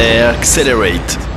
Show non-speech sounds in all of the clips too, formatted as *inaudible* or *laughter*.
Accelerate.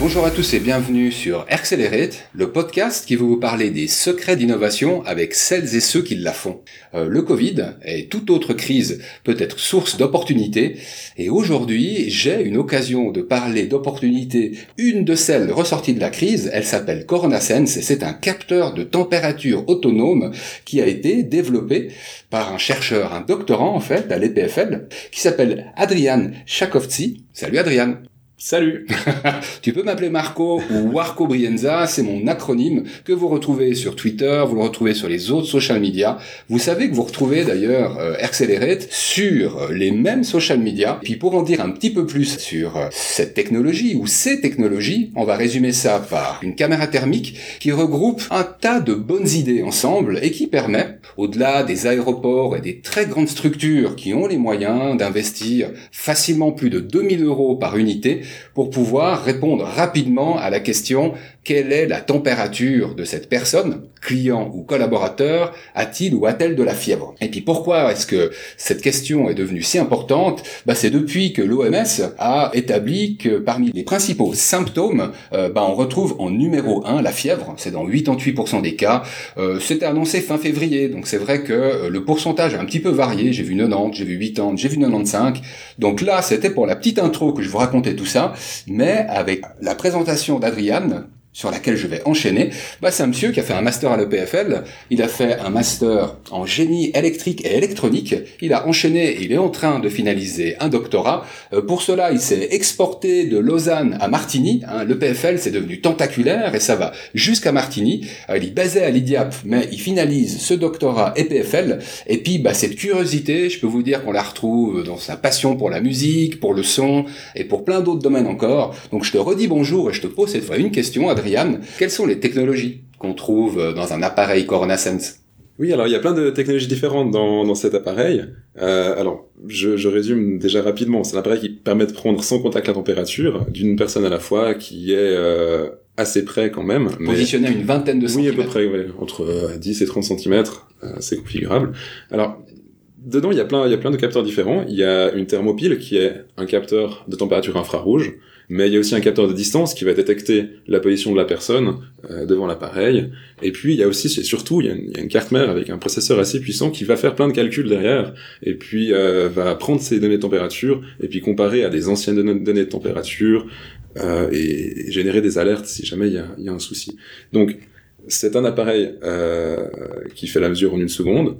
Bonjour à tous et bienvenue sur Accelerate, le podcast qui va vous parler des secrets d'innovation avec celles et ceux qui la font. Euh, le Covid et toute autre crise peut être source d'opportunités et aujourd'hui j'ai une occasion de parler d'opportunités. Une de celles ressorties de la crise, elle s'appelle CoronaSense et c'est un capteur de température autonome qui a été développé par un chercheur, un doctorant en fait à l'EPFL qui s'appelle Adrian Chakovtsi. Salut Adrian Salut *laughs* Tu peux m'appeler Marco ou Warco Brienza, c'est mon acronyme que vous retrouvez sur Twitter, vous le retrouvez sur les autres social media. Vous savez que vous retrouvez d'ailleurs euh, Accelerate sur les mêmes social media. Puis pour en dire un petit peu plus sur euh, cette technologie ou ces technologies, on va résumer ça par une caméra thermique qui regroupe un tas de bonnes idées ensemble et qui permet, au-delà des aéroports et des très grandes structures qui ont les moyens d'investir facilement plus de 2000 euros par unité, pour pouvoir répondre rapidement à la question quelle est la température de cette personne, client ou collaborateur, a-t-il ou a-t-elle de la fièvre? Et puis pourquoi est-ce que cette question est devenue si importante? Bah, C'est depuis que l'OMS a établi que parmi les principaux symptômes, euh, bah, on retrouve en numéro 1 la fièvre, c'est dans 88% des cas. Euh, C'était annoncé fin février, donc c'est vrai que euh, le pourcentage a un petit peu varié, j'ai vu 90, j'ai vu 80, j'ai vu 95. Donc là, c'était pour la petite intro que je vous racontais tout ça, mais avec la présentation d'Adriane, sur laquelle je vais enchaîner, bah c'est un monsieur qui a fait un master à l'EPFL, il a fait un master en génie électrique et électronique, il a enchaîné, il est en train de finaliser un doctorat. Euh, pour cela, il s'est exporté de Lausanne à Martigny. Hein. L'EPFL, c'est devenu tentaculaire et ça va jusqu'à Martigny. Euh, il est basé à l'IDIAP, mais il finalise ce doctorat EPFL. Et puis, bah, cette curiosité, je peux vous dire qu'on la retrouve dans sa passion pour la musique, pour le son et pour plein d'autres domaines encore. Donc, je te redis bonjour et je te pose cette fois une question, Adriane, quelles sont les technologies qu'on trouve euh, dans un appareil Corona Sense? Oui, alors il y a plein de technologies différentes dans, dans cet appareil. Euh, alors, je, je, résume déjà rapidement. C'est un appareil qui permet de prendre sans contact la température d'une personne à la fois, qui est euh, assez près quand même. Positionné à une vingtaine de centimètres. Oui, à peu près, ouais, entre 10 et 30 centimètres, c'est configurable. Alors, dedans, il y a plein, il y a plein de capteurs différents. Il y a une thermopile qui est un capteur de température infrarouge mais il y a aussi un capteur de distance qui va détecter la position de la personne euh, devant l'appareil. Et puis il y a aussi, et surtout, il y, a une, carte mère avec un processeur assez puissant qui va faire plein de calculs derrière, et puis euh, va prendre ces données de température, et puis comparer à des anciennes données de température, euh, et, générer des alertes si jamais il y a, y a un souci. Donc c'est un appareil euh, qui fait la mesure en une seconde,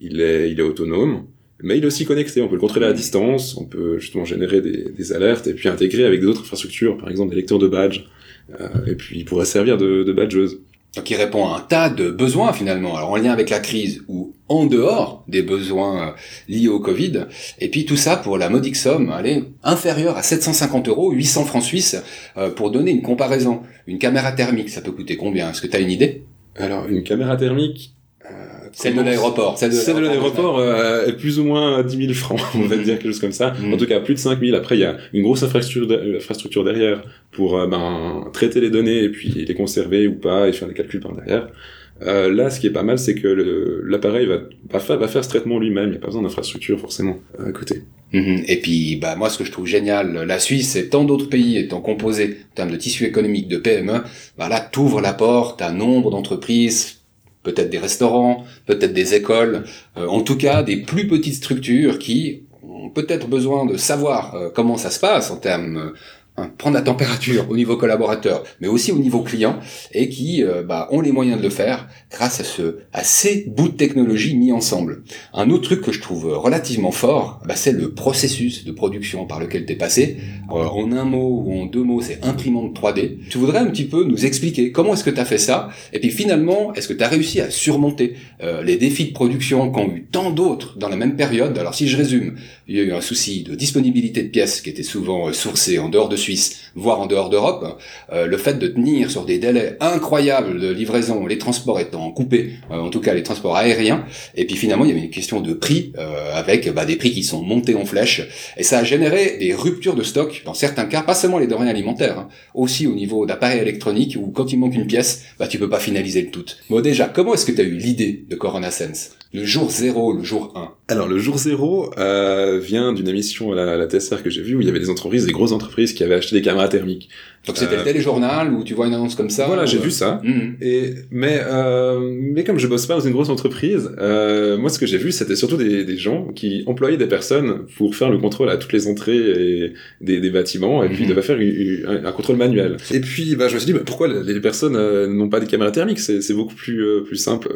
il est, il est autonome, mais il est aussi connecté, on peut le contrôler à distance, on peut justement générer des, des alertes et puis intégrer avec d'autres infrastructures, par exemple des lecteurs de badges, euh, et puis il pourrait servir de, de badgeuse. Donc il répond à un tas de besoins finalement, alors en lien avec la crise ou en dehors des besoins euh, liés au Covid, et puis tout ça pour la modique somme, allez, inférieure à 750 euros, 800 francs suisses, euh, pour donner une comparaison. Une caméra thermique, ça peut coûter combien? Est-ce que tu as une idée? Alors une caméra thermique, celle de l'aéroport. Celle de l'aéroport euh, est plus ou moins 10 000 francs, *laughs* on va dire quelque chose comme ça. Mm. En tout cas, plus de 5 000. Après, il y a une grosse infrastructure, derrière pour euh, ben, traiter les données et puis les conserver ou pas et faire des calculs par derrière. Euh, là, ce qui est pas mal, c'est que l'appareil va, va, faire, va faire ce traitement lui-même. Il n'y a pas besoin d'infrastructure forcément à côté. Mm-hmm. Et puis, bah moi, ce que je trouve génial, la Suisse et tant d'autres pays étant composés en termes de tissu économique de PME, bah là, t'ouvres la porte à nombre d'entreprises peut-être des restaurants, peut-être des écoles, euh, en tout cas des plus petites structures qui ont peut-être besoin de savoir euh, comment ça se passe en termes Hein, prendre la température au niveau collaborateur, mais aussi au niveau client, et qui euh, bah, ont les moyens de le faire grâce à, ce, à ces bouts de technologie mis ensemble. Un autre truc que je trouve relativement fort, bah, c'est le processus de production par lequel tu es passé. Euh, en un mot ou en deux mots, c'est imprimante 3D. Tu voudrais un petit peu nous expliquer comment est-ce que tu as fait ça, et puis finalement, est-ce que tu as réussi à surmonter euh, les défis de production qu'ont eu tant d'autres dans la même période? Alors si je résume, il y a eu un souci de disponibilité de pièces qui était souvent sourcées en dehors de voire en dehors d'Europe, euh, le fait de tenir sur des délais incroyables de livraison, les transports étant coupés, euh, en tout cas les transports aériens, et puis finalement il y avait une question de prix euh, avec bah, des prix qui sont montés en flèche, et ça a généré des ruptures de stock dans certains cas, pas seulement les denrées alimentaires, hein, aussi au niveau d'appareils électroniques où quand il manque une pièce, bah tu peux pas finaliser le tout. Bon déjà, comment est-ce que tu as eu l'idée de Corona Sense? Le jour 0, le jour 1 Alors le jour 0, euh, euh, vient d'une émission à la, à TSR que j'ai vue où il y avait des entreprises, des grosses entreprises qui avaient acheté des caméras thermiques. Donc c'était Euh, le téléjournal où tu vois une annonce comme ça. voilà, ou, j'ai euh, vu ça. mhm. Et mais euh, mais comme je bosse pas dans une grosse entreprise, euh, moi ce que j'ai vu c'était surtout des, des gens qui employaient des personnes pour faire le contrôle à toutes les entrées et des, des bâtiments et puis ils devaient faire un, un contrôle manuel. Et puis bah je me suis dit bah, pourquoi les personnes euh, n'ont pas des caméras thermiques? C'est beaucoup plus plus simple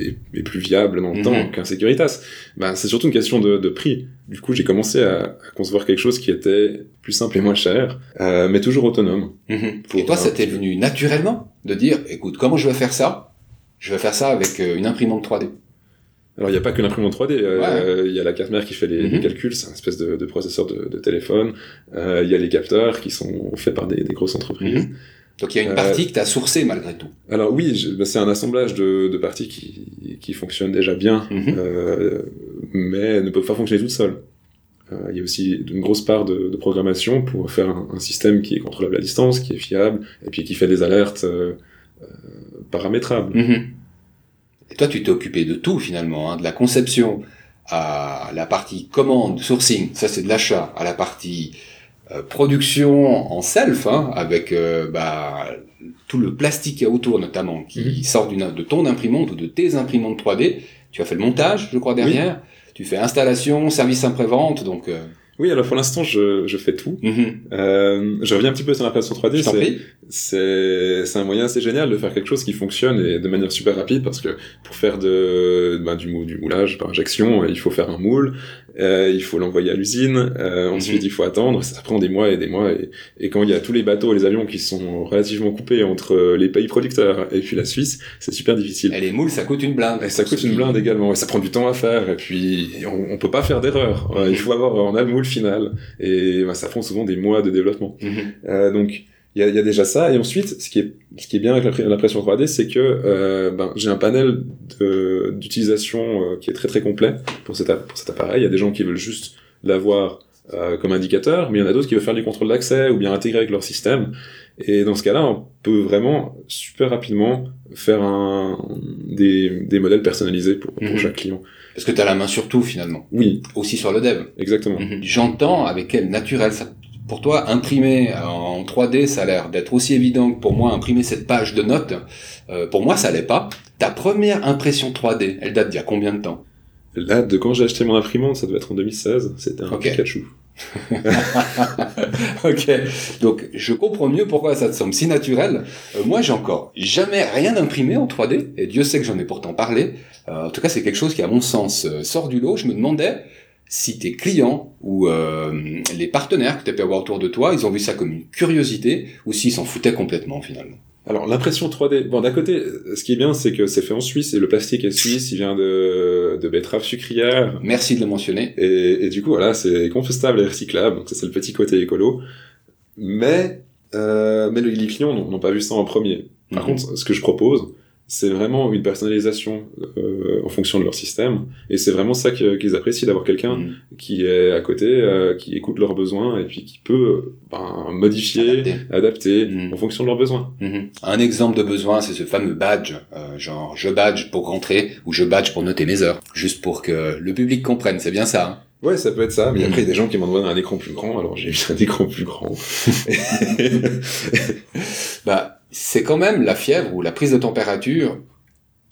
et, et plus viable dans le temps qu'un Securitas. Bah c'est surtout une question de, de prix. Du coup j'ai commencé à, à concevoir quelque chose qui était plus simple et moins cher, euh, mais toujours autonome. Mhm. Pour Et toi, un ça t'est venu naturellement de dire, écoute, comment je vais faire ça? Je vais faire ça avec euh, une imprimante 3D. Alors, il n'y a pas que l'imprimante 3D. euh, Il y a la carte mère qui fait les, Mhm. les calculs, c'est un espèce de, de processeur de, de téléphone. Euh, Il y a les capteurs qui sont faits par des, des grosses entreprises. Mhm. Donc il y a une Euh, partie que tu as sourcée malgré tout. Alors oui, bah, c'est un assemblage de, de parties qui, qui fonctionnent déjà bien, Mhm. euh, mais ne peuvent pas fonctionner toutes seules. Euh, Il y a aussi une grosse part de, de programmation pour faire un, un système qui est contrôlable à distance, qui est fiable, et puis qui fait des alertes euh, euh, paramétrables. Mhm. Et toi, tu t'es occupé de tout finalement, hein, de la conception à la partie commande, sourcing, ça c'est de l'achat, à la partie euh, production en self, hein, avec euh, bah, tout le plastique qu'il y a autour notamment, qui Mhm. sort de ton imprimante ou de tes imprimantes 3D. Tu as fait le montage, je crois, derrière. Tu fais installation, service après-vente, donc... Euh... Oui, alors pour l'instant, je, je fais tout. mhm. Euh, je reviens un petit peu sur l'impression 3D. Je t'en c'est- un moyen assez génial de faire quelque chose qui fonctionne et de manière super rapide parce que pour faire de ben, du, mou- du moulage par injection euh, il faut faire un moule euh, il faut l'envoyer à l'usine euh, ensuite Mhm. il faut attendre ça prend des mois et des mois et, et quand il y a tous les bateaux et les avions qui sont relativement coupés entre les pays producteurs et puis la Suisse c'est super difficile Et les moules, ça coûte une blinde. et ça coûte une blinde également, et ça prend du temps à faire, et puis on, on peut pas faire d'erreur. Euh, il faut avoir, on a le moule final, et ben, ça prend souvent des mois de développement. Mhm. Euh, donc il y a, il y a déjà ça, et ensuite ce qui est ce qui est bien avec l'impr- l'impression 3D, c'est que euh, ben, j'ai un panel d'utilisation euh, qui est très très complet pour cet, pour cet appareil. Il y a des gens qui veulent juste l'avoir euh, comme indicateur, mais il y en a d'autres qui veulent faire du contrôle d'accès ou bien intégrer avec leur système. Et dans ce cas-là, on peut vraiment super rapidement faire un, des, des modèles personnalisés pour, pour Mhm. chaque client. Parce que tu as la main sur tout finalement. Oui, Aussi sur le dev. exactement. Mhm. J'entends avec quel naturel ça. Pour toi, imprimer en 3D, ça a l'air d'être aussi évident que pour moi, imprimer cette page de notes. Euh, pour moi, ça l'est pas. Ta première impression 3D, elle date d'il y a combien de temps? Là, de quand j'ai acheté mon imprimante, ça devait être en 2016, c'était un Ok. Pikachu. *laughs* Ok. Donc, je comprends mieux pourquoi ça te semble si naturel. Euh, moi, j'ai encore jamais rien imprimé en 3D, et Dieu sait que j'en ai pourtant parlé. Euh, en tout cas, c'est quelque chose qui, à mon sens, euh, sort du lot. Je me demandais si tes clients ou les partenaires que tu as pu avoir autour de toi, ils ont vu ça comme une curiosité, ou s'ils s'en foutaient complètement finalement. Alors l'impression 3D, bon d'un côté, ce qui est bien, c'est que c'est fait en Suisse et le plastique est suisse, il vient de, de betteraves sucrières. Merci de le mentionner. Et, et du coup, voilà, c'est compostable et recyclable, donc ça c'est le petit côté écolo. Mais, euh, mais les clients n'ont pas vu ça en premier. Par Mhm. contre, ce que je propose, c'est vraiment une personnalisation euh, en fonction de leur système. Et c'est vraiment ça qu'ils apprécient, d'avoir quelqu'un Mhm. qui est à côté, euh, qui écoute leurs besoins et puis qui peut ben, modifier, Adapter. adapter, Mhm. en fonction de leurs besoins. Mhm. Un exemple de besoin, c'est ce fameux badge, euh, genre je badge pour rentrer ou je badge pour noter mes heures, juste pour que le public comprenne. C'est bien ça. hein? Ouais, ça peut être ça, mais Mhm. après, il y a des gens qui m'ont demandé un écran plus grand, alors j'ai eu un *laughs* écran plus grand. *laughs* *laughs* bah, c'est quand même la fièvre ou la prise de température,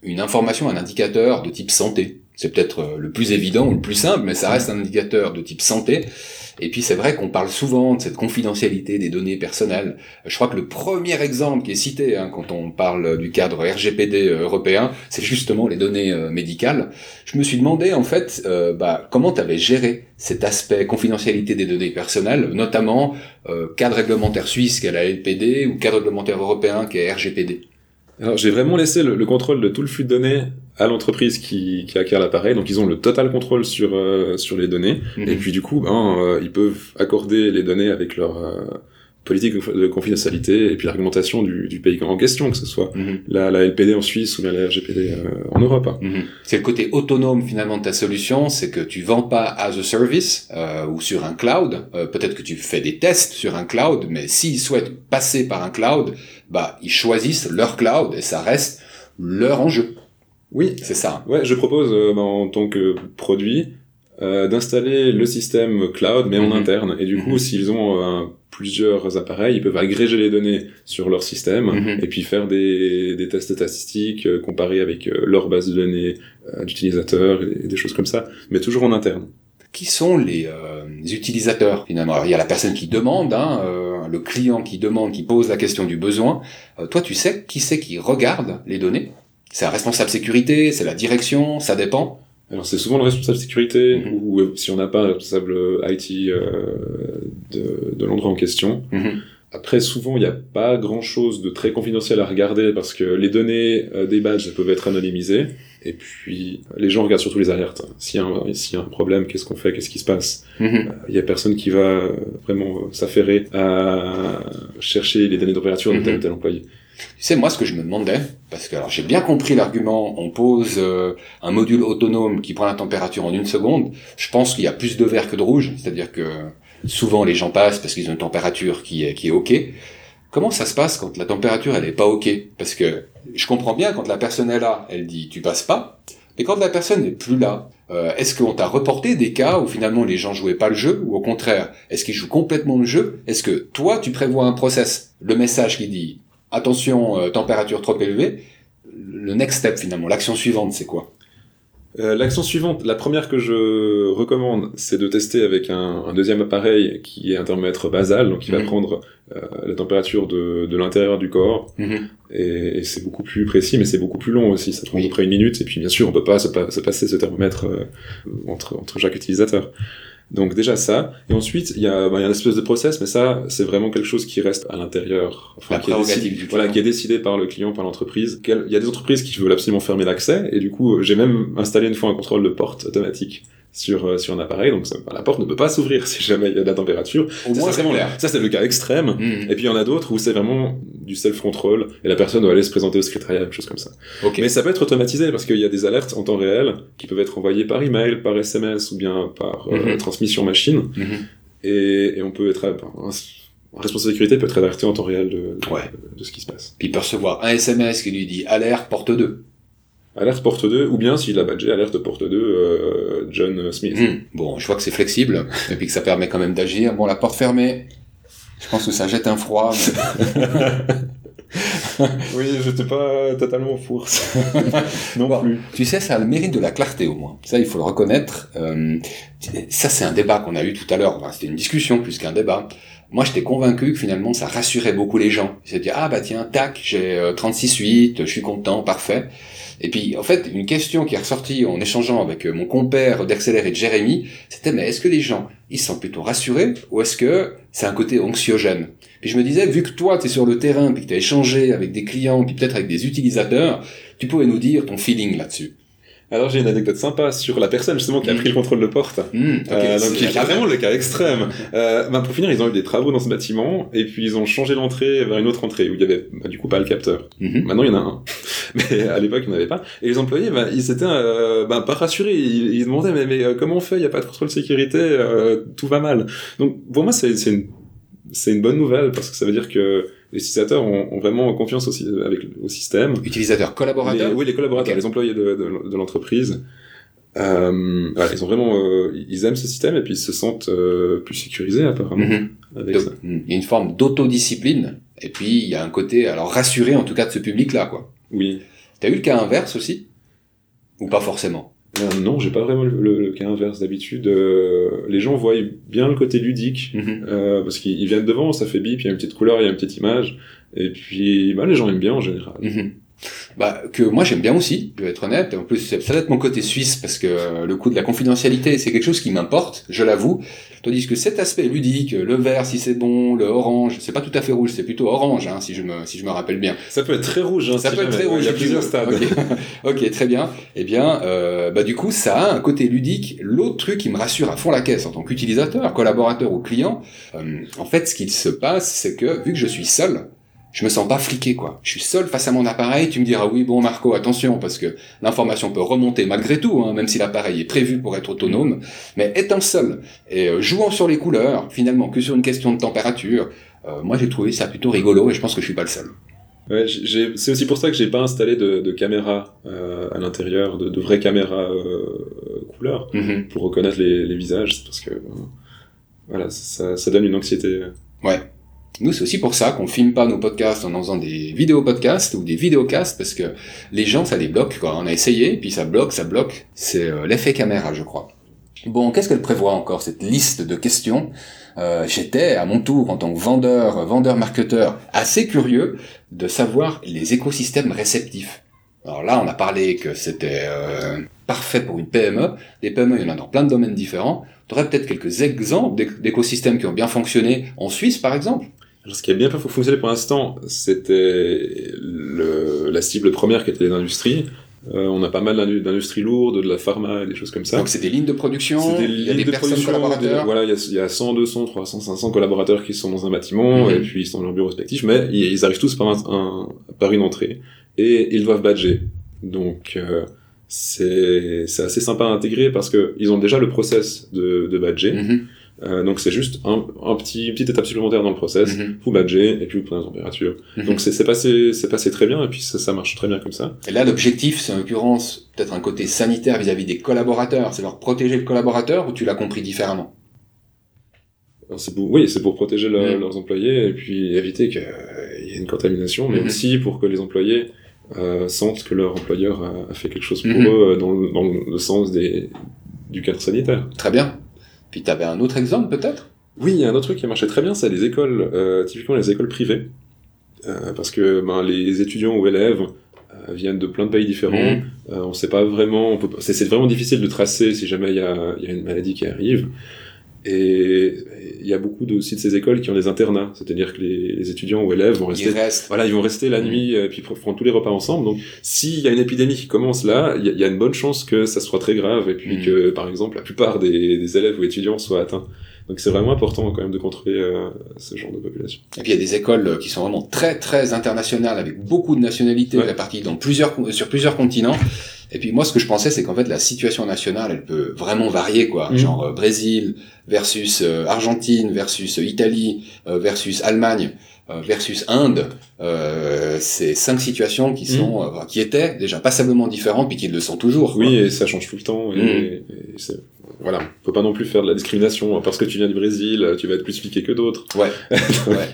une information, un indicateur de type santé. C'est peut-être euh, le plus évident ou le plus simple, mais ça reste un indicateur de type santé. Et puis c'est vrai qu'on parle souvent de cette confidentialité des données personnelles. Je crois que le premier exemple qui est cité hein, quand on parle du cadre RGPD européen, c'est justement les données euh, médicales. Je me suis demandé en fait euh, bah, comment tu avais géré cet aspect confidentialité des données personnelles, notamment euh, cadre réglementaire suisse qui est la LPD ou cadre réglementaire européen qui est RGPD. Alors j'ai vraiment laissé le, le contrôle de tout le flux de données à l'entreprise qui, qui acquiert l'appareil, donc ils ont le total contrôle sur euh, sur les données, Mhm. et puis du coup, ben, euh, ils peuvent accorder les données avec leur euh, politique de confidentialité et puis l'argumentation du, du pays en question, que ce soit Mhm. la, la LPD en Suisse ou bien la RGPD euh, en Europe. hein. Mhm. C'est le côté autonome finalement de ta solution, c'est que tu vends pas as a service euh, ou sur un cloud. Euh, Peut-être que tu fais des tests sur un cloud, mais s'ils souhaitent passer par un cloud, bah ils choisissent leur cloud et ça reste leur enjeu. Oui, C'est ça. Ouais, je propose euh, ben, en tant que produit euh, d'installer le système cloud mais en Mhm. interne. Et du coup, Mhm. s'ils ont euh, plusieurs appareils, ils peuvent agréger les données sur leur système Mhm. et puis faire des, des tests statistiques, euh, comparer avec euh, leur base de données euh, d'utilisateurs et des choses comme ça, mais toujours en interne. Qui sont les, euh, les utilisateurs finalement? Alors, Il y a la personne qui demande, hein, euh, le client qui demande, qui pose la question du besoin. Euh, toi, tu sais qui c'est qui regarde les données? C'est un responsable sécurité, c'est la direction, ça dépend. Alors c'est souvent le responsable sécurité Mhm. ou euh, si on n'a pas un responsable IT euh, de, de l'endroit en question. Mhm. Après, souvent, il n'y a pas grand-chose de très confidentiel à regarder parce que les données euh, des badges peuvent être anonymisées. Et puis, les gens regardent surtout les alertes. S'il y, a un- s'il y a un problème, qu'est-ce qu'on fait, qu'est-ce qui se passe? Mhm. Il y a personne qui va euh, vraiment euh, s'affairer à chercher les données de température de tel ou tel employé. Tu sais, moi, ce que je me demandais, parce que alors j'ai bien compris l'argument, on pose euh, un module autonome qui prend la température en une seconde. Je pense qu'il y a plus de vert que de rouge, c'est-à-dire que souvent les gens passent parce qu'ils ont une température qui est, qui est ok. Comment ça se passe quand la température elle est pas ok? Parce que je comprends bien quand la personne est là, elle dit tu passes pas, mais quand la personne n'est plus là, euh, est-ce qu'on t'a reporté des cas où finalement les gens jouaient pas le jeu ou au contraire, est-ce qu'ils jouent complètement le jeu? Est-ce que toi tu prévois un process, le message qui dit attention, euh, température trop élevée, le next step finalement, l'action suivante, c'est quoi? Euh, L'action suivante, la première que je recommande, c'est de tester avec un, un deuxième appareil qui est un thermomètre basal, donc qui va Mhm. prendre euh, la température de, de l'intérieur du corps, et, et c'est beaucoup plus précis, mais c'est beaucoup plus long aussi, ça prend Oui. à peu près une minute, et puis bien sûr, on peut pas se, pa- se passer ce thermomètre entre, entre chaque utilisateur. Donc déjà ça, et ensuite il y a, il y a une espèce de process, mais ça c'est vraiment quelque chose qui reste à l'intérieur, La qui est, décidé, du voilà, qui est décidé par le client, par l'entreprise. Il y a des entreprises qui veulent absolument fermer l'accès, et du coup j'ai même installé une fois un contrôle de porte automatique sur euh, sur un appareil, donc ça- la porte ne peut pas s'ouvrir si jamais il y a de la température. Au Ça, moins, c'est vraiment- ça c'est le cas extrême. Mhm. Et puis il y en a d'autres où c'est vraiment du self-control et la personne doit aller se présenter au secrétariat, quelque chose comme ça. Mais ça peut être automatisé parce qu'il y a des alertes en temps réel qui peuvent être envoyées par email, par SMS ou bien par euh, Mhm. transmission machine. Mhm. Et, et on peut être un, un responsable de sécurité peut être alerté en temps réel de, de, Ouais. de ce qui se passe. Puis recevoir un SMS qui lui dit alerte porte 2. Alerte porte 2 ou bien s'il a badgé alerte porte 2 euh, John Smith. Mhm. Bon, je vois que c'est flexible *laughs* et puis que ça permet quand même d'agir. Bon, la porte fermée. Je pense que ça jette un froid. mais- *laughs* Oui, j'étais pas totalement pour ça. *laughs* non Bon. plus. Tu sais, ça a le mérite de la clarté au moins. Ça, il faut le reconnaître. Euh, ça, c'est un débat qu'on a eu tout à l'heure. Enfin, C'était une discussion plus qu'un débat. Moi, j'étais convaincu que finalement, ça rassurait beaucoup les gens. Ils se disaient, ah bah tiens, tac, j'ai euh, 36.8, je suis content, parfait. Et puis, en fait, une question qui est ressortie en échangeant avec euh, mon compère d'Accélère et de Jérémy, c'était, mais est-ce que les gens, ils sentent plutôt rassurés ou est-ce que c'est un côté anxiogène? Puis je me disais, vu que toi, tu es sur le terrain, puis que tu as échangé avec des clients, puis peut-être avec des utilisateurs, tu pourrais nous dire ton feeling là-dessus. Alors j'ai une anecdote sympa sur la personne justement qui a Mhm. pris le contrôle de porte. Ok, Euh, donc, qui vraiment le cas extrême. *laughs* Euh, bah, pour finir, ils ont eu des travaux dans ce bâtiment, et puis ils ont changé l'entrée vers une autre entrée, où il y avait, bah, du coup, pas le capteur. Mhm. Maintenant, il y en a un. *laughs* Mais à l'époque, il n'y en avait pas. Et les employés, bah, ils étaient, euh, bah, pas rassurés. Ils, ils demandaient, mais, mais euh, comment on fait? Il n'y a pas de contrôle de sécurité, euh, tout va mal. Donc, pour moi, c'est, c'est une, c'est une bonne nouvelle, parce que ça veut dire que les utilisateurs ont, ont vraiment confiance aussi avec, au système. Utilisateur, collaborateur. Les- oui, les collaborateurs, les employés de, de, de l'entreprise. Euh, voilà, ils ont vraiment, euh, ils aiment ce système et puis ils se sentent euh, plus sécurisés apparemment Mhm. avec Donc, ça. Il y a une forme d'autodiscipline. Et puis, il y a un côté, alors rassuré en tout cas de ce public-là, quoi. Oui. T'as eu le cas inverse aussi? Ou pas forcément? Euh, non, j'ai pas vraiment le, le- le cas inverse d'habitude. euh, les gens voient bien le côté ludique Mhm. euh, parce qu'ils ils viennent devant, ça fait bip, il y a une petite couleur, il y a une petite image et puis bah, les gens aiment bien en général. Mhm. Bah, que moi j'aime bien aussi, je vais être honnête. En plus, ça va être mon côté suisse parce que euh, le coup de la confidentialité, c'est quelque chose qui m'importe, je l'avoue. Tandis que cet aspect ludique, le vert si c'est bon, le orange, c'est pas tout à fait rouge, c'est plutôt orange, hein, si je me si je me rappelle bien. Ça peut être très rouge. Hein, Ça si peut être très rouge. Il y a plusieurs stades. Ok, *laughs* Ok, très bien. Eh bien, euh, bah du coup, ça a un côté ludique. L'autre truc qui me rassure à fond la caisse en tant qu'utilisateur, collaborateur ou client, euh, en fait, ce qu'il se passe, c'est que vu que je suis seul, je me sens pas fliqué, quoi. Je suis seul face à mon appareil. Tu me diras oui, bon Marco, attention, parce que l'information peut remonter malgré tout, hein, même si l'appareil est prévu pour être autonome. Mais étant seul et euh, jouant sur les couleurs, finalement, que sur une question de température, euh, moi j'ai trouvé ça plutôt rigolo et je pense que je suis pas le seul. Ouais, c'est aussi pour ça que j'ai pas installé de, de caméra euh, à l'intérieur, de, de vraies caméras euh, couleur Mhm. pour reconnaître les, les visages, parce que voilà, ça, ça donne une anxiété. Ouais. Nous, c'est aussi pour ça qu'on filme pas nos podcasts en faisant des vidéos podcasts ou des vidéocasts parce que les gens, ça les bloque, quoi. On a essayé, puis ça bloque, ça bloque. C'est euh, l'effet caméra, je crois. Bon, qu'est-ce qu'elle prévoit encore, cette liste de questions? Euh, J'étais, à mon tour, en tant que vendeur, euh, vendeur-marketeur, assez curieux de savoir les écosystèmes réceptifs. Alors là, on a parlé que c'était euh, parfait pour une PME. Les PME, il y en a dans plein de domaines différents. Tu peut-être quelques exemples d'éc- d'écosystèmes qui ont bien fonctionné en Suisse, par exemple? Alors, ce qui a bien fonctionné pour l'instant, c'était la cible première qui était les industries. Euh, on a pas mal d'indu- d'industries lourdes, de la pharma et des choses comme ça. Donc c'est des lignes de production, C'est des il y a lignes des de personnes production, collaborateurs. des- voilà, il y, a, il y a 100, 200, 300, 500 collaborateurs qui sont dans un bâtiment Mhm. et puis ils sont dans leur bureau respectif, mais ils, ils arrivent tous par, un, un- par une entrée et ils doivent badger. Donc euh, c'est c'est assez sympa à intégrer parce que ils ont déjà le process de, de badger. Mhm, Euh, donc c'est juste un, un petit une petite étape supplémentaire dans le process. mhm, Vous badgez et puis vous prenez la température. mhm. Donc c'est passé c'est passé très bien et puis ça, ça marche très bien comme ça. Et là, l'objectif, c'est en l'occurrence peut-être un côté sanitaire vis-à-vis des collaborateurs. C'est leur protéger le collaborateur ou tu l'as compris différemment? Pour, oui, c'est pour protéger Mhm. leurs employés et puis éviter qu'il y ait une contamination, mais aussi pour que les employés euh, sentent que leur employeur a, a fait quelque chose pour eux euh, dans, le- dans le sens des, du cadre sanitaire. Très bien. Puis tu avais un autre exemple peut-être? Oui, il y a un autre truc qui a marché très bien, c'est les écoles, euh, typiquement les écoles privées, Euh, parce que ben, les étudiants ou élèves euh, viennent de plein de pays différents. Euh, on sait pas vraiment, c'est vraiment difficile de tracer si jamais il y a, il y a une maladie qui arrive. Et il y a beaucoup de, aussi de ces écoles qui ont des internats, c'est-à-dire que les, les étudiants ou élèves vont rester Il reste. voilà, ils vont rester la Mhm. nuit et puis feront tous les repas ensemble. Donc, s'il y a une épidémie qui commence là, il y, a- il y a une bonne chance que ça soit très grave et puis Mhm. que, par exemple, la plupart des, des élèves ou étudiants soient atteints. Donc, c'est vraiment important quand même de contrôler euh, ce genre de population. Et puis il y a des écoles euh, qui sont vraiment très très internationales avec beaucoup de nationalités Ouais. réparties dans plusieurs sur plusieurs continents. Et puis moi ce que je pensais c'est qu'en fait la situation nationale elle peut vraiment varier quoi. Mhm. Genre euh, Brésil versus euh, Argentine versus euh, Italie versus Allemagne versus Inde. Euh, c'est cinq situations qui sont euh, qui étaient déjà passablement différentes puis qui le sont toujours. quoi. Oui, et ça change tout le temps. Et, et c'est- voilà, faut pas non plus faire de la discrimination parce que tu viens du Brésil, tu vas être plus piqué que d'autres. Ouais. *laughs* ouais.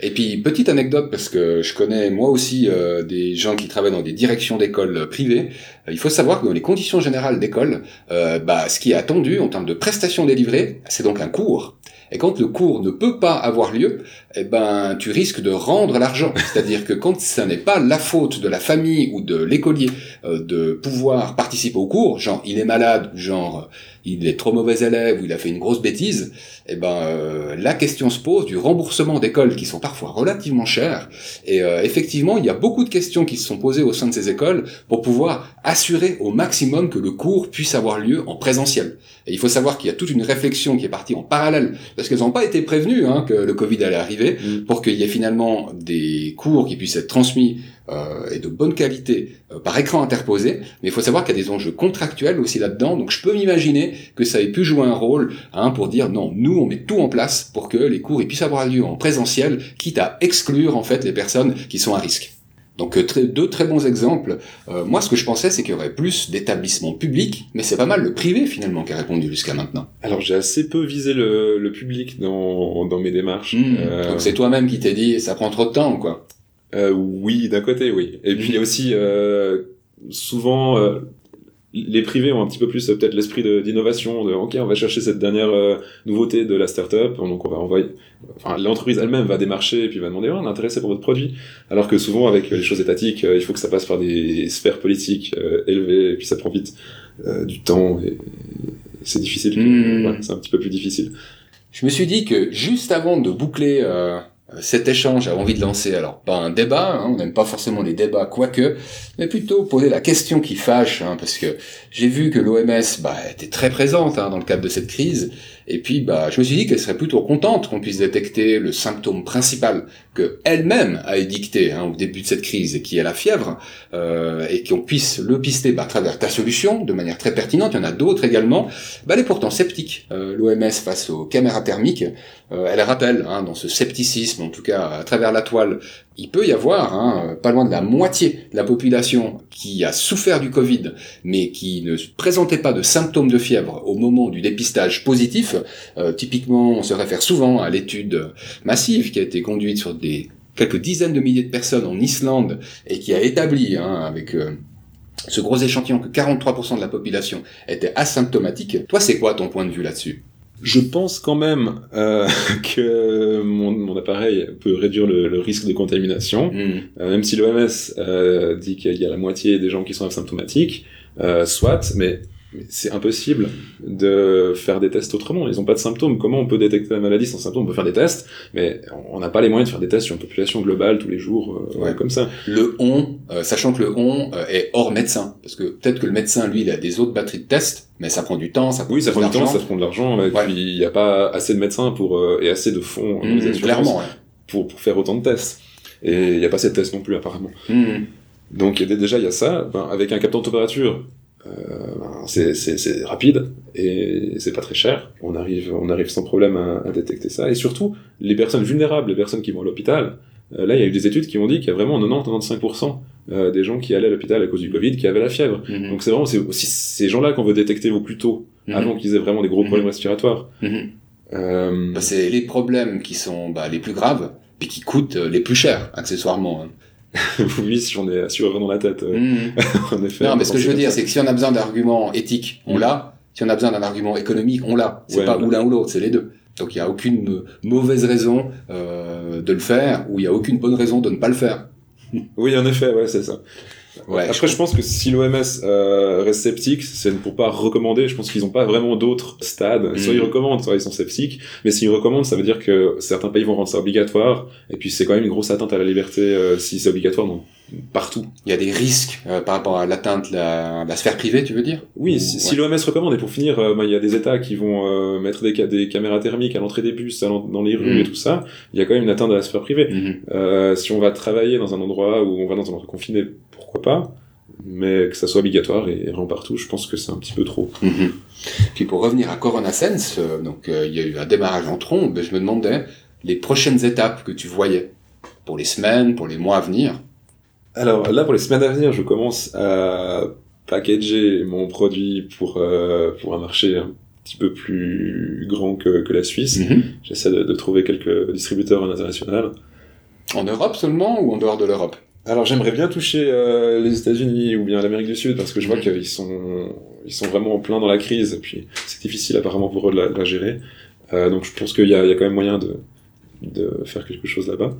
Et puis petite anecdote parce que je connais moi aussi euh, des gens qui travaillent dans des directions d'écoles privées. Euh, il faut savoir que dans les conditions générales d'école, euh, bah, ce qui est attendu en termes de prestations délivrées, c'est donc un cours. Et quand le cours ne peut pas avoir lieu, eh ben, tu risques de rendre l'argent. C'est-à-dire que quand ça n'est pas la faute de la famille ou de l'écolier euh, de pouvoir participer au cours, genre il est malade, genre il est trop mauvais élève ou il a fait une grosse bêtise, eh ben euh, la question se pose du remboursement d'écoles qui sont parfois relativement chères. Et euh, effectivement, il y a beaucoup de questions qui se sont posées au sein de ces écoles pour pouvoir assurer au maximum que le cours puisse avoir lieu en présentiel. Et il faut savoir qu'il y a toute une réflexion qui est partie en parallèle, parce qu'elles n'ont pas été prévenues hein, que le Covid allait arriver, Mm. pour qu'il y ait finalement des cours qui puissent être transmis euh, et de bonne qualité euh, par écran interposé. Mais il faut savoir qu'il y a des enjeux contractuels aussi là-dedans, donc je peux m'imaginer que ça ait pu jouer un rôle hein, pour dire non, nous on met tout en place pour que les cours ils puissent avoir lieu en présentiel, quitte à exclure en fait les personnes qui sont à risque. Donc euh, très- deux très bons exemples. Euh, moi, ce que je pensais, c'est qu'il y aurait plus d'établissements publics, mais c'est pas mal le privé finalement qui a répondu jusqu'à maintenant. Alors, j'ai assez peu visé le, le public dans, dans mes démarches. Hmm. Euh, Donc c'est toi-même qui t'es dit, ça prend trop de temps, quoi. Euh, oui, d'un côté, oui. Et puis il y a aussi euh, souvent euh, les privés ont un petit peu plus euh, peut-être l'esprit d'innovation. De, ok, on va chercher cette dernière euh, nouveauté de la startup, donc on va envoyer. Enfin, l'entreprise elle-même va démarcher et puis va demander, oh, on est intéressé pour votre produit. Alors que souvent avec les choses étatiques, euh, il faut que ça passe par des sphères politiques euh, élevées et puis ça prend vite euh, du temps et, et c'est difficile. Mhm. voilà, c'est un petit peu plus difficile. Je me suis dit que juste avant de boucler euh, cet échange, j'avais envie de lancer, alors pas un débat, hein, on n'aime pas forcément les débats, quoique, mais plutôt poser la question qui fâche, hein, parce que j'ai vu que l'OMS bah, était très présente hein, dans le cadre de cette crise, et puis bah, je me suis dit qu'elle serait plutôt contente qu'on puisse détecter le symptôme principal que elle-même a édicté hein, au début de cette crise, qui est la fièvre, euh, et qu'on puisse le pister bah, à travers ta solution, de manière très pertinente, il y en a d'autres également, bah, elle est pourtant sceptique. Euh, L'OMS face aux caméras thermiques, euh, elle rappelle hein, dans ce scepticisme en tout cas à travers la toile, il peut y avoir hein, pas loin de la moitié de la population qui a souffert du Covid, mais qui ne présentait pas de symptômes de fièvre au moment du dépistage positif. Euh, typiquement, on se réfère souvent à l'étude massive qui a été conduite sur des quelques dizaines de milliers de personnes en Islande et qui a établi, hein, avec euh, ce gros échantillon, que 43% de la population était asymptomatique. Toi, c'est quoi ton point de vue là-dessus? Je pense quand même euh, *laughs* que mon, mon, appareil peut réduire le, le risque de contamination, Hmm. euh, même si l'OMS euh, dit qu'il y a la moitié des gens qui sont asymptomatiques, euh, soit, mais, mais c'est impossible de faire des tests autrement. Ils n'ont pas de symptômes. Comment on peut détecter la maladie sans symptômes? On peut faire des tests, mais on n'a pas les moyens de faire des tests sur une population globale tous les jours, euh, Ouais. comme ça. Le on, euh, sachant que le on euh, est hors médecin, parce que peut-être que le médecin, lui, il a des autres batteries de tests, mais ça prend du temps, ça coûte Oui, ça prend du temps, ça prend de l'argent, et Ouais. puis il n'y a pas assez de médecins pour et assez de fonds Hmm, assurances clairement, ouais. pour, pour faire autant de tests. Et il n'y a pas assez de tests non plus apparemment. Hmm. Donc déjà il y a ça. Ben, avec un capteur de température, c'est- c'est c'est rapide et c'est pas très cher. On arrive on arrive sans problème à, à détecter ça. Et surtout les personnes vulnérables, les personnes qui vont à l'hôpital. euh, là il y a eu des études qui ont dit qu'il y a vraiment 90-95% euh, des gens qui allaient à l'hôpital à cause du Covid qui avaient la fièvre. Mhm. Donc c'est vraiment aussi ces gens-là qu'on veut détecter au plus tôt Mhm. avant qu'ils aient vraiment des gros problèmes Mhm. respiratoires. Mhm. Euh, Bah, c'est les problèmes qui sont bah, les plus graves, puis qui coûtent euh, les plus chers, accessoirement. hein. *laughs* oui, si on est assuré dans la tête, euh, Mhm. *laughs* en effet. Non, mais ce que je veux dire, c'est que si on a besoin d'arguments éthiques, on Mhm. l'a. Si on a besoin d'un argument économique, on l'a. C'est Ouais, pas ouais. ou l'un ou l'autre, c'est les deux. Donc il n'y a aucune euh, mauvaise raison euh, de le faire, ou il n'y a aucune bonne raison de ne pas le faire. Oui, en effet, ouais, c'est ça. Ouais, Après, je pense que si l'OMS euh, reste sceptique, c'est pour pas recommander. Je pense qu'ils n'ont pas vraiment d'autres stades. Soit Mhm. ils recommandent, soit ils sont sceptiques. Mais s'ils recommandent, ça veut dire que certains pays vont rendre ça obligatoire. Et puis c'est quand même une grosse atteinte à la liberté euh, si c'est obligatoire non, partout. Il y a des risques euh, par rapport à l'atteinte de la, la sphère privée, tu veux dire? Oui, Ou- si, l'OMS recommande, et pour finir, euh, bah, il y a des États qui vont euh, mettre des, ca- des caméras thermiques à l'entrée des bus, à dans les rues Mhm. et tout ça, il y a quand même une atteinte à la sphère privée. Euh, si on va travailler dans un endroit où on va dans un endroit confiné, pourquoi pas Mais que ça soit obligatoire et vraiment partout, je pense que c'est un petit peu trop. Mhm. Puis pour revenir à Corona Sense, euh, donc euh, il y a eu un démarrage en trombe, je me demandais les prochaines étapes que tu voyais pour les semaines, pour les mois à venir. Alors là, pour les semaines à venir, je commence à packager mon produit pour, euh, pour un marché un petit peu plus grand que, que la Suisse. Mhm. J'essaie de, de trouver quelques distributeurs à l'international. En Europe seulement ou en dehors de l'Europe? Alors j'aimerais bien toucher euh, les États-Unis ou bien l'Amérique du Sud parce que je vois Mhm. qu'ils sont ils sont vraiment en plein dans la crise et puis c'est difficile apparemment pour eux de la, de la gérer. Euh, donc je pense qu'il y a, il y a quand même moyen de de faire quelque chose là-bas.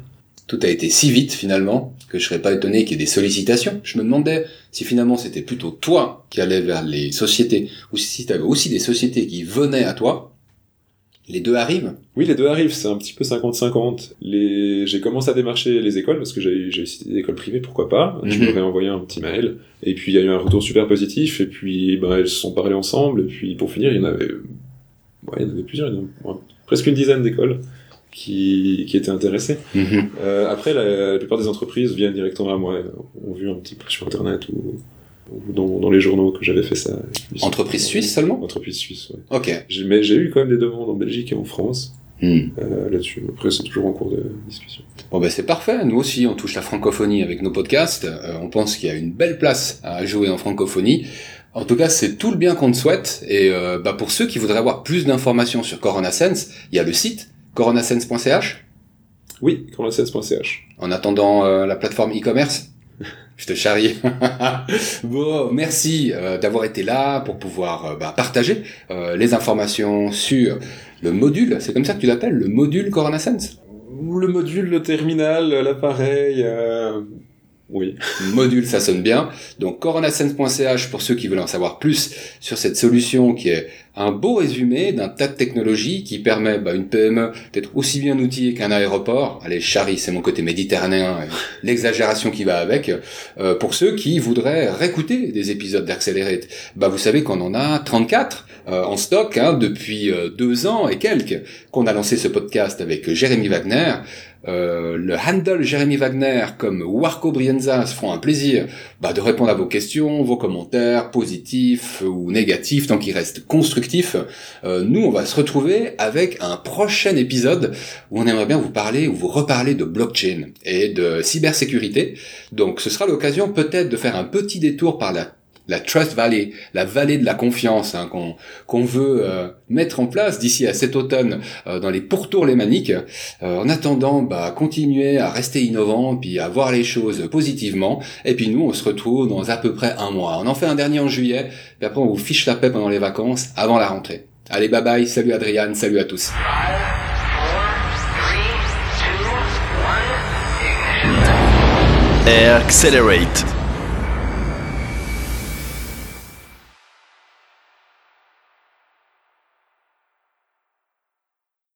Tout a été si vite finalement que je serais pas étonné qu'il y ait des sollicitations. Je me demandais si finalement c'était plutôt toi qui allais vers les sociétés ou si tu avais aussi des sociétés qui venaient à toi. Les deux arrivent? Oui, les deux arrivent, c'est un petit peu 50-50. Les... J'ai commencé à démarcher les écoles parce que j'ai cité des écoles privées, pourquoi pas. Je Mhm. leur ai envoyé un petit mail et puis il y a eu un retour super positif et puis ben, elles se sont parlées ensemble et puis pour finir il y en avait, ouais, il y en avait plusieurs, il y en a- ouais, presque une dizaine d'écoles qui, qui étaient intéressées. Euh, après, la, la plupart des entreprises viennent directement à moi, ont vu un petit peu sur internet ou dans, dans les journaux que j'avais fait ça. Entreprise suisse seulement Entreprise suisse, ouais. Ok. Mais j'ai eu quand même des demandes en Belgique et en France Hmm. euh, là-dessus. Après, c'est toujours en cours de discussion. Bon ben c'est parfait. Nous aussi on touche la francophonie avec nos podcasts. Euh, on pense qu'il y a une belle place à jouer en francophonie. En tout cas, c'est tout le bien qu'on te souhaite. Et euh, bah, pour ceux qui voudraient avoir plus d'informations sur Corona Sense, il y a le site coronasense.ch. Oui, corona16.ch. En attendant euh, la plateforme e-commerce, je te charrie. *laughs* bon, merci euh, d'avoir été là pour pouvoir euh, bah, partager euh, les informations sur le module. C'est comme ça que tu l'appelles, le module Corona Sense? Le module, le terminal, l'appareil. Oui. module, ça sonne bien. Donc coronasense.ch pour ceux qui veulent en savoir plus sur cette solution qui est un beau résumé d'un tas de technologies qui permet bah, une PME d'être aussi bien outillée qu'un aéroport. Allez, Charlie, c'est mon côté méditerranéen, l'exagération qui va avec. Euh, pour ceux qui voudraient réécouter des épisodes d'Accelerate, bah, vous savez qu'on en a 34 euh, en stock hein, depuis euh, deux ans et quelques qu'on a lancé ce podcast avec Jérémy Wagner. Euh, le handle Jérémy Wagner comme Warco Brienza se feront un plaisir bah, de répondre à vos questions, vos commentaires positifs ou négatifs tant qu'ils restent constructifs. Euh, nous, on va se retrouver avec un prochain épisode où on aimerait bien vous parler ou vous reparler de blockchain et de cybersécurité. Donc ce sera l'occasion peut-être de faire un petit détour par la la Trust Valley, la vallée de la confiance hein, qu'on veut euh, mettre en place d'ici à cet automne euh, dans les pourtours lémaniques. Euh, en attendant, bah, continuer à rester innovant, puis à voir les choses positivement. Et puis nous, on se retrouve dans à peu près un mois. On en fait un dernier en juillet, puis après on vous fiche la paix pendant les vacances, avant la rentrée. Allez, bye bye, salut Adriane, salut à tous. Accelerate